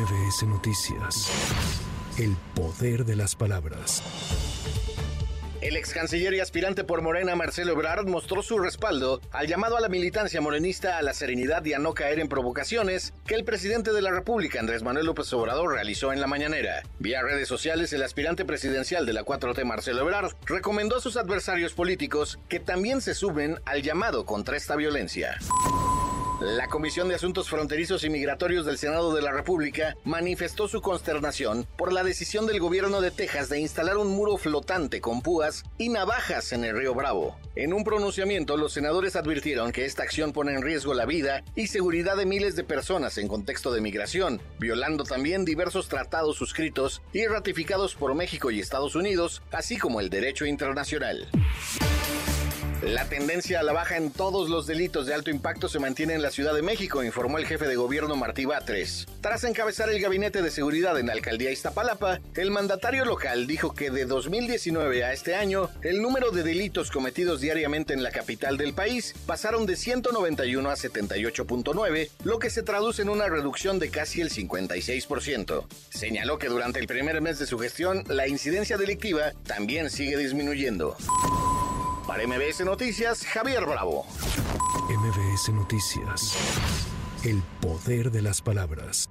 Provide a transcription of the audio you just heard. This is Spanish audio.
MBS Noticias. El poder de las palabras. El ex canciller y aspirante por Morena, Marcelo Ebrard, mostró su respaldo al llamado a la militancia morenista a la serenidad y a no caer en provocaciones que el presidente de la República, Andrés Manuel López Obrador, realizó en la mañanera. Vía redes sociales, el aspirante presidencial de la 4T, Marcelo Ebrard, recomendó a sus adversarios políticos que también se sumen al llamado contra esta violencia. La Comisión de Asuntos Fronterizos y Migratorios del Senado de la República manifestó su consternación por la decisión del gobierno de Texas de instalar un muro flotante con púas y navajas en el río Bravo. En un pronunciamiento, los senadores advirtieron que esta acción pone en riesgo la vida y seguridad de miles de personas en contexto de migración, violando también diversos tratados suscritos y ratificados por México y Estados Unidos, así como el derecho internacional. La tendencia a la baja en todos los delitos de alto impacto se mantiene en la Ciudad de México, informó el jefe de gobierno Martí Batres. Tras encabezar el gabinete de seguridad en la alcaldía Iztapalapa, el mandatario local dijo que de 2019 a este año, el número de delitos cometidos diariamente en la capital del país pasaron de 191 a 78.9, lo que se traduce en una reducción de casi el 56%. Señaló que durante el primer mes de su gestión, la incidencia delictiva también sigue disminuyendo. Para MBS Noticias, Javier Bravo. MBS Noticias. El poder de las palabras.